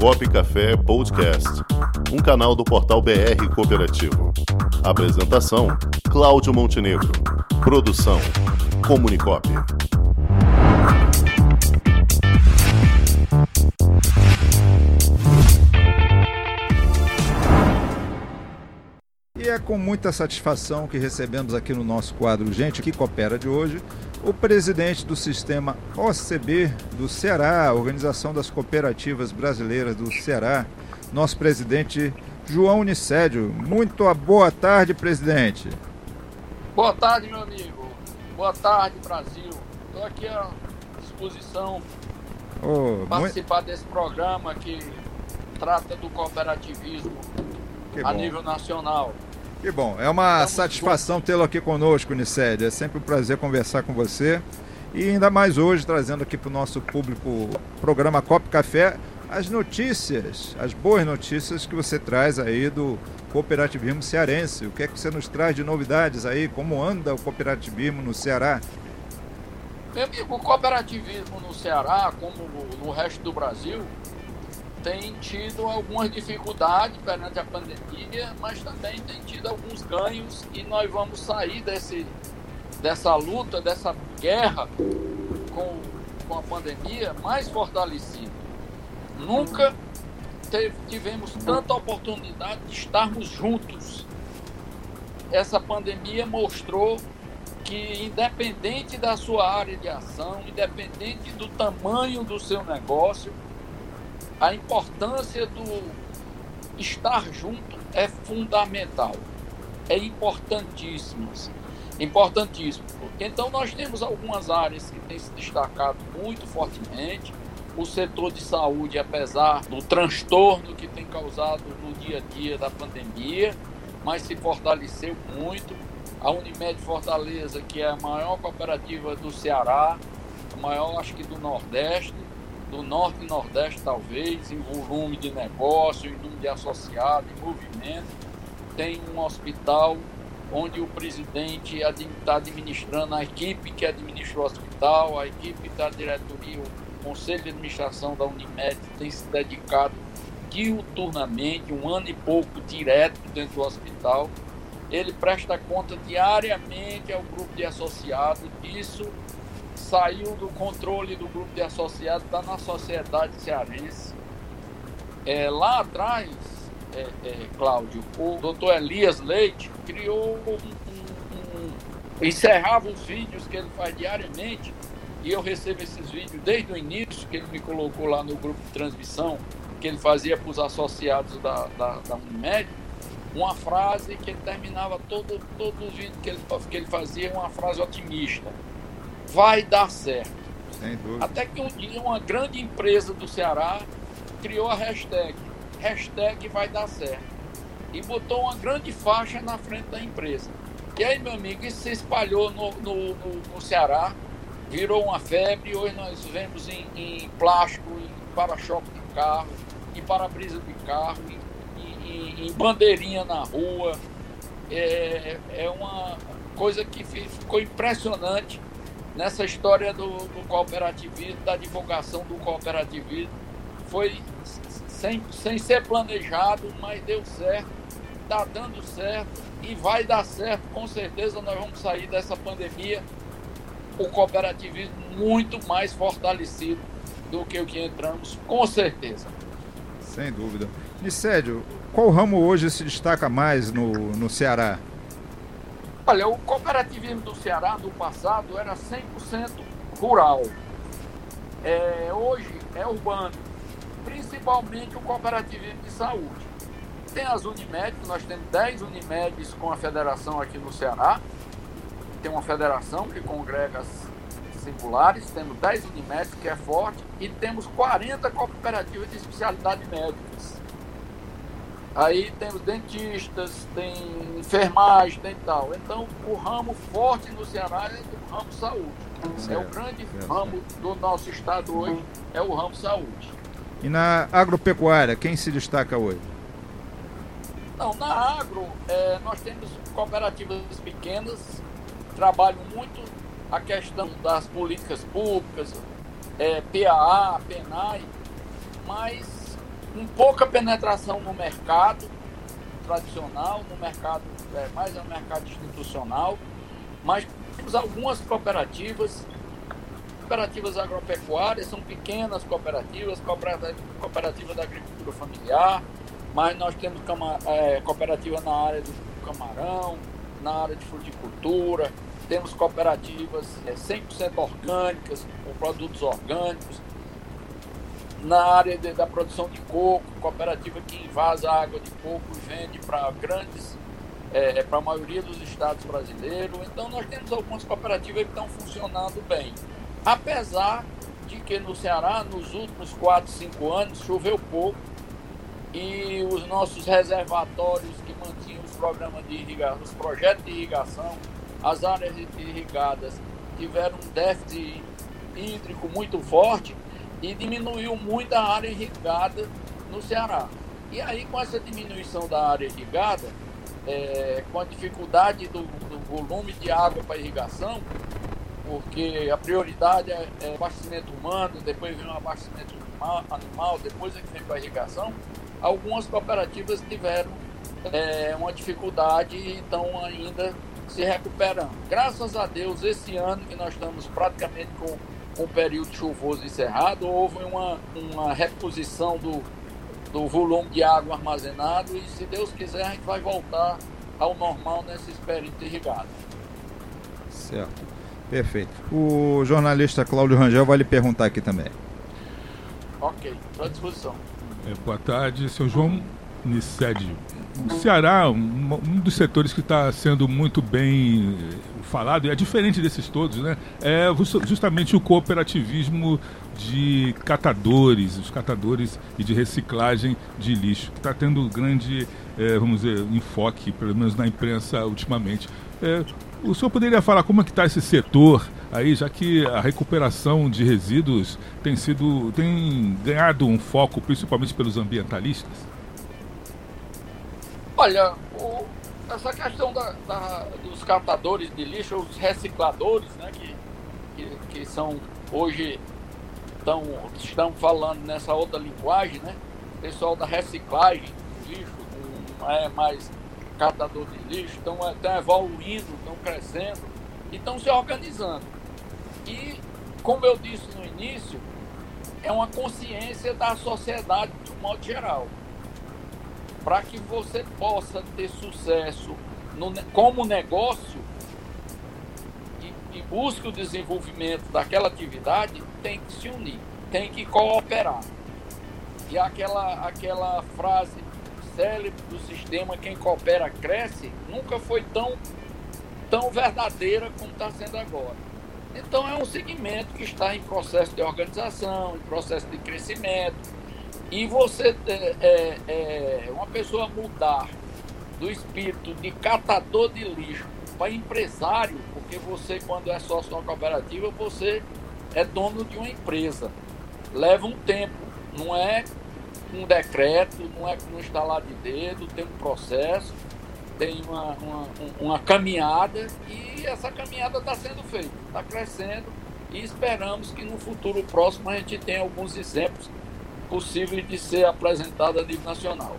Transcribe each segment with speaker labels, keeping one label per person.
Speaker 1: Comunicop Café Podcast, um canal do portal BR Cooperativo. Apresentação: Cláudio Montenegro. Produção: Comunicop.
Speaker 2: E é com muita satisfação que recebemos aqui no nosso quadro Gente que Coopera de hoje o presidente do sistema OCB do Ceará, Organização das Cooperativas Brasileiras do Ceará, nosso presidente João Nicédio. Muito boa tarde, presidente.
Speaker 3: Boa tarde, meu amigo. Boa tarde, Brasil. Estou aqui à disposição oh, participar muito... desse programa que trata do cooperativismo a nível nacional.
Speaker 2: Que bom, é uma satisfação tê-lo aqui conosco, Nicédio. É sempre um prazer conversar com você. E ainda mais hoje, trazendo aqui para o nosso público programa Cop Café as notícias, as boas notícias que você traz aí do cooperativismo cearense. O que é que você nos traz de novidades aí? Como anda o cooperativismo no Ceará?
Speaker 3: Meu amigo, o cooperativismo no Ceará, como no resto do Brasil, tem tido algumas dificuldades perante a pandemia, mas também tem tido alguns ganhos e nós vamos sair desse, dessa luta, dessa guerra com, com a pandemia mais fortalecido. Nunca teve, tivemos tanta oportunidade de estarmos juntos. Essa pandemia mostrou que, independente da sua área de ação, independente do tamanho do seu negócio, a importância do estar junto é fundamental, é importantíssimo, importantíssimo. Então nós temos algumas áreas que têm se destacado muito fortemente. O setor de saúde, apesar do transtorno que tem causado no dia a dia da pandemia, mas se fortaleceu muito. A Unimed Fortaleza, que é a maior cooperativa do Ceará, a maior acho que do Nordeste, do Norte e Nordeste, talvez, em volume de negócio, em número de associados, em movimento. Tem um hospital onde o presidente está administrando a equipe que administra o hospital, a equipe da diretoria, o conselho de administração da Unimed tem se dedicado diuturnamente, um ano e pouco direto dentro do hospital. Ele presta conta diariamente ao grupo de associados disso saiu do controle do grupo de associados, está na sociedade cearense. É, lá atrás, é, é, Cláudio, o doutor Elias Leite criou um, um, um, encerrava os vídeos que ele faz diariamente, e eu recebo esses vídeos desde o início, que ele me colocou lá no grupo de transmissão, que ele fazia para os associados da, da, da Unimed, uma frase que ele terminava todo, todos os vídeos que ele, que ele fazia, uma frase otimista vai dar certo. Até que um dia uma grande empresa do Ceará criou a hashtag, hashtag vai dar certo. E botou uma grande faixa na frente da empresa. E aí, meu amigo, isso se espalhou no, no, no, no Ceará, virou uma febre. Hoje nós vemos em, em plástico, em para-choque de carro, em para-brisa de carro, em, em, em, bandeirinha na rua. É, é uma coisa que ficou impressionante nessa história do, do cooperativismo, da divulgação do cooperativismo. Foi sem, sem ser planejado, mas deu certo, está dando certo e vai dar certo. Com certeza nós vamos sair dessa pandemia o cooperativismo muito mais fortalecido do que o que entramos, com certeza.
Speaker 2: Sem dúvida. Nicédio, qual ramo hoje se destaca mais no, no Ceará?
Speaker 3: Olha, o cooperativismo do Ceará no passado era 100% rural. É, hoje é urbano, principalmente o cooperativismo de saúde. Tem as Unimed, nós temos 10 Unimedes com a federação aqui no Ceará. Tem uma federação que congrega as singulares, temos 10 Unimed, que é forte, e temos 40 cooperativas de especialidade médicas. Aí temos dentistas, tem enfermagem, tem tal. Então, o ramo forte no Ceará é o ramo saúde. Certo. É o grande certo. ramo do nosso estado hoje, é o ramo saúde.
Speaker 2: E na agropecuária, quem se destaca hoje?
Speaker 3: Não, na agro, é, nós temos cooperativas pequenas, trabalham muito a questão das políticas públicas, é, PAA, PENAI, mas com pouca penetração no mercado tradicional, no mercado, é, mais no mercado institucional, mas temos algumas cooperativas, cooperativas agropecuárias, são pequenas cooperativas, cooperativa, cooperativa da agricultura familiar, mas nós temos é, cooperativa na área do camarão, na área de fruticultura, temos cooperativas é, 100% orgânicas, com produtos orgânicos, na área de, da produção de coco, cooperativa que invasa água de coco e vende para grandes, é, é para a maioria dos estados brasileiros. Então nós temos algumas cooperativas que estão funcionando bem. Apesar de que no Ceará, nos últimos 4, 5 anos, choveu pouco e os nossos reservatórios que mantinham os programas de irrigação, os projetos de irrigação, as áreas irrigadas tiveram um déficit hídrico muito forte e diminuiu muito a área irrigada no Ceará. E aí, com essa diminuição da área irrigada, é, com a dificuldade do, do, volume de água para irrigação, porque a prioridade é, é abastecimento humano, depois vem o abastecimento animal, depois é que vem para a irrigação, algumas cooperativas tiveram é, uma dificuldade e estão ainda se recuperando. Graças a Deus, esse ano que nós estamos praticamente com com o período chuvoso encerrado, houve uma, uma reposição do, do volume de água armazenado e, se Deus quiser, a gente vai voltar ao normal nesses períodos irrigados.
Speaker 2: Certo. Perfeito. O jornalista Cláudio Rangel vai lhe perguntar aqui também.
Speaker 3: Ok, estou à disposição.
Speaker 4: É, boa tarde, seu João Nicédio. O Ceará, um, um dos setores que está sendo muito bem falado, e é diferente desses todos, né? É justamente o cooperativismo de catadores, os catadores e de reciclagem de lixo, que está tendo grande, é, vamos dizer, enfoque, pelo menos na imprensa ultimamente. É, o senhor poderia falar como é que está esse setor aí, já que a recuperação de resíduos tem sido, tem ganhado um foco principalmente pelos ambientalistas?
Speaker 3: Olha, o, essa questão da, da, dos catadores de lixo, os recicladores, né, que, que, que são hoje tão, estão falando nessa outra linguagem, né? Pessoal da reciclagem do lixo, não é mais catador de lixo, estão, estão evoluindo, estão crescendo e estão se organizando. E, como eu disse no início, é uma consciência da sociedade de um modo geral para que você possa ter sucesso no, como negócio e, e busque o desenvolvimento daquela atividade, tem que se unir, tem que cooperar. E aquela, aquela frase célebre do sistema, quem coopera cresce, nunca foi tão, tão verdadeira como está sendo agora. Então é um segmento que está em processo de organização, em processo de crescimento, e você, é, é, é, uma pessoa mudar do espírito de catador de lixo para empresário, porque você, quando é sócio de uma cooperativa, você é dono de uma empresa. Leva um tempo, não é um decreto, não é com um instalar de dedo, tem um processo, tem uma, uma, uma caminhada e essa caminhada está sendo feita, está crescendo e esperamos que no futuro próximo a gente tenha alguns exemplos possível de ser apresentada a nível nacional.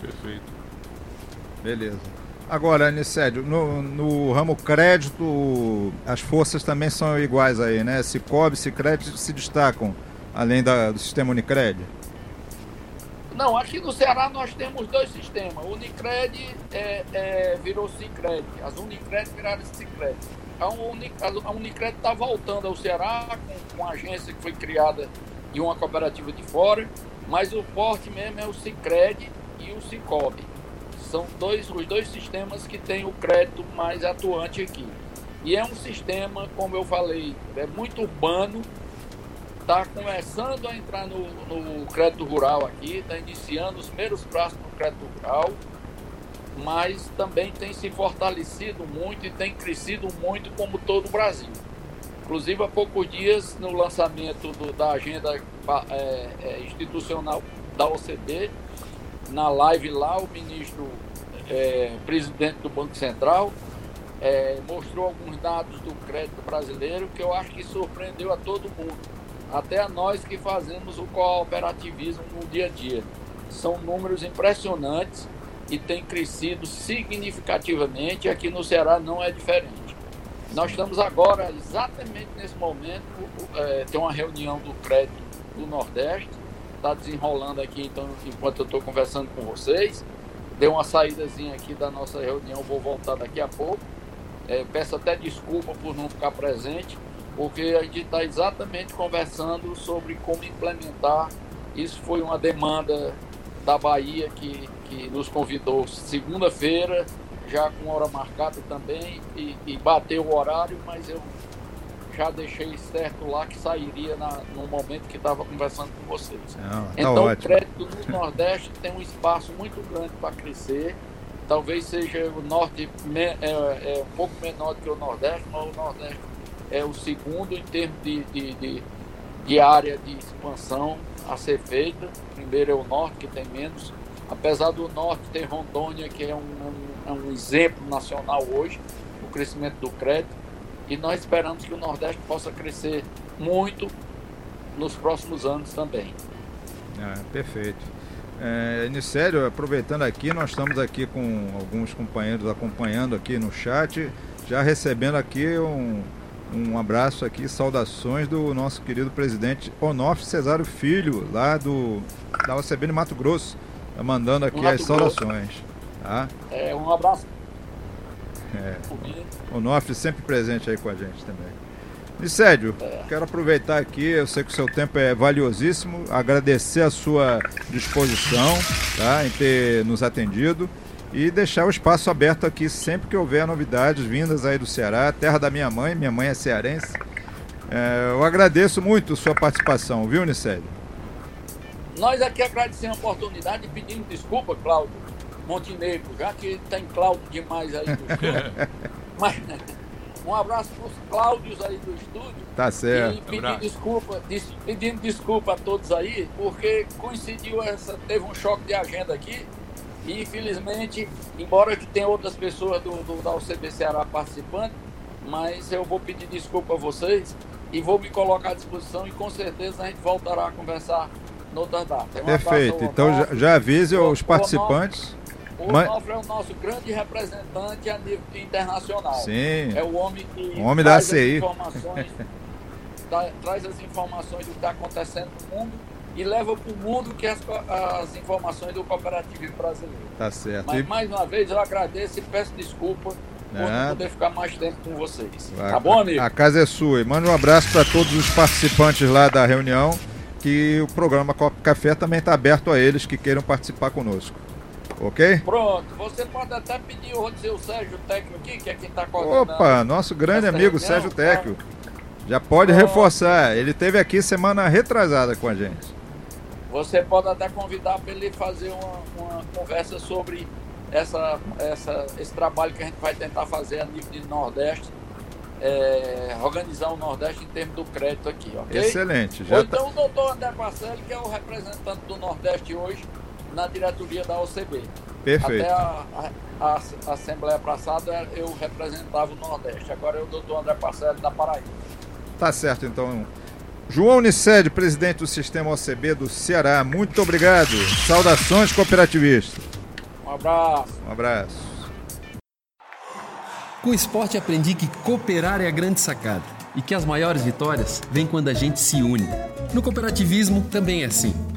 Speaker 4: Perfeito.
Speaker 2: Beleza. Agora, Anicédio, no, no ramo crédito, as forças também são iguais aí, né? Cicobi, Cicred se destacam, além da, do sistema Unicred?
Speaker 3: Não, aqui no Ceará nós temos dois sistemas. O Unicred é, é, virou Cicred, as Unicred viraram Cicred. A, Uni, a Unicred está voltando ao Ceará com, com uma agência que foi criada e uma cooperativa de fora, mas o forte mesmo é o Cicred e o Cicobi. São dois, os dois sistemas que têm o crédito mais atuante aqui. E é um sistema, como eu falei, é muito urbano, está começando a entrar no, no crédito rural aqui, está iniciando os primeiros passos no crédito rural, mas também tem se fortalecido muito e tem crescido muito como todo o Brasil. Inclusive, há poucos dias, no lançamento do, da agenda é, é, institucional da OCDE, na live lá, o ministro, é, presidente do Banco Central, é, mostrou alguns dados do crédito brasileiro que eu acho que surpreendeu a todo mundo. até a nós que fazemos o cooperativismo no dia a dia. São números impressionantes e tem crescido significativamente. Aqui no Ceará não é diferente. Nós estamos agora, exatamente nesse momento, é, tem uma reunião do crédito do Nordeste, está desenrolando aqui então, enquanto eu estou conversando com vocês. Deu uma saídazinha aqui da nossa reunião, vou voltar daqui a pouco. É, peço até desculpa por não ficar presente, porque a gente está exatamente conversando sobre como implementar. Isso foi uma demanda da Bahia que, que nos convidou segunda-feira, já com hora marcada também, e, e bateu o horário, mas eu já deixei certo lá que sairia na, no momento que estava conversando com vocês. Não, tá então, ótimo. o crédito no Nordeste tem um espaço muito grande para crescer. Talvez seja o Norte é, é, um pouco menor do que o Nordeste, mas o Nordeste é o segundo em termos de, de, de, de área de expansão a ser feita. Primeiro é o Norte, que tem menos. Apesar do Norte ter Rondônia, que é um, um, um exemplo nacional hoje, o crescimento do crédito e nós esperamos que o Nordeste possa crescer muito nos próximos anos também.
Speaker 2: Ah, perfeito. É, Nicélio, aproveitando aqui, nós estamos aqui com alguns companheiros acompanhando aqui no chat, já recebendo aqui um, um abraço aqui, saudações do nosso querido presidente Onofre Cesário Filho, lá do da OCB de Mato Grosso, tá mandando aqui as saudações. Tá?
Speaker 3: É, um abraço
Speaker 2: é. O Nofre sempre presente aí com a gente também. Nicédio, é. quero aproveitar aqui, eu sei que o seu tempo é valiosíssimo, agradecer a sua disposição tá, em ter nos atendido e deixar o espaço aberto aqui sempre que houver novidades vindas aí do Ceará, terra da minha mãe, minha mãe é cearense. É, eu agradeço muito a sua participação, viu, Nicédio?
Speaker 3: Nós aqui agradecemos a oportunidade e pedimos desculpa, Cláudio, Montenegro, já que tem Cláudio demais aí do estúdio. Mas um abraço para os Cláudios aí do estúdio.
Speaker 2: Tá certo.
Speaker 3: E pedir desculpa, pedindo desculpa a todos aí, porque coincidiu essa, teve um choque de agenda aqui. E infelizmente, embora que tenha outras pessoas do, do, da UCB Ceará participando, mas eu vou pedir desculpa a vocês e vou me colocar à disposição e com certeza a gente voltará a conversar noutra data.
Speaker 2: Um Perfeito. Então já, já avise os participantes.
Speaker 3: O Mas... É o nosso grande representante a nível internacional.
Speaker 2: Sim.
Speaker 3: É o homem que
Speaker 2: o homem da ACI.
Speaker 3: Informações, traz as informações do que está acontecendo no mundo e leva para o mundo que as, as informações do cooperativismo brasileiro.
Speaker 2: Tá certo.
Speaker 3: Mas
Speaker 2: e...
Speaker 3: mais uma vez eu agradeço e peço desculpa por não poder ficar mais tempo com vocês. A, tá bom, amigo?
Speaker 2: A casa é sua. E manda um abraço para todos os participantes lá da reunião, que o programa Copa Café também está aberto a eles que queiram participar conosco ok?
Speaker 3: Pronto, você pode até pedir o seu Sérgio Técnico aqui, que é quem está coordenando.
Speaker 2: Opa, nosso grande amigo reunião, Sérgio tá? Técnico. Já pode Pronto. reforçar, ele teve aqui semana retrasada com a gente.
Speaker 3: Você pode até convidar para ele fazer uma, uma conversa sobre essa, essa, esse trabalho que a gente vai tentar fazer a nível de Nordeste. É, organizar o Nordeste em termos do crédito aqui, ok?
Speaker 2: Excelente.
Speaker 3: Já Ou tá- então tá... o doutor André Marcelli, que é o representante do Nordeste hoje, na diretoria da OCB.
Speaker 2: Perfeito.
Speaker 3: Até a, a, a Assembleia passada eu representava o Nordeste, agora é o doutor André Parcelli da Paraíba.
Speaker 2: Tá certo, então. João Uniced, presidente do Sistema OCB do Ceará, muito obrigado. Saudações cooperativistas.
Speaker 3: Um abraço.
Speaker 2: Um abraço.
Speaker 5: Com o esporte aprendi que cooperar é a grande sacada e que as maiores vitórias vêm quando a gente se une. No cooperativismo também é assim.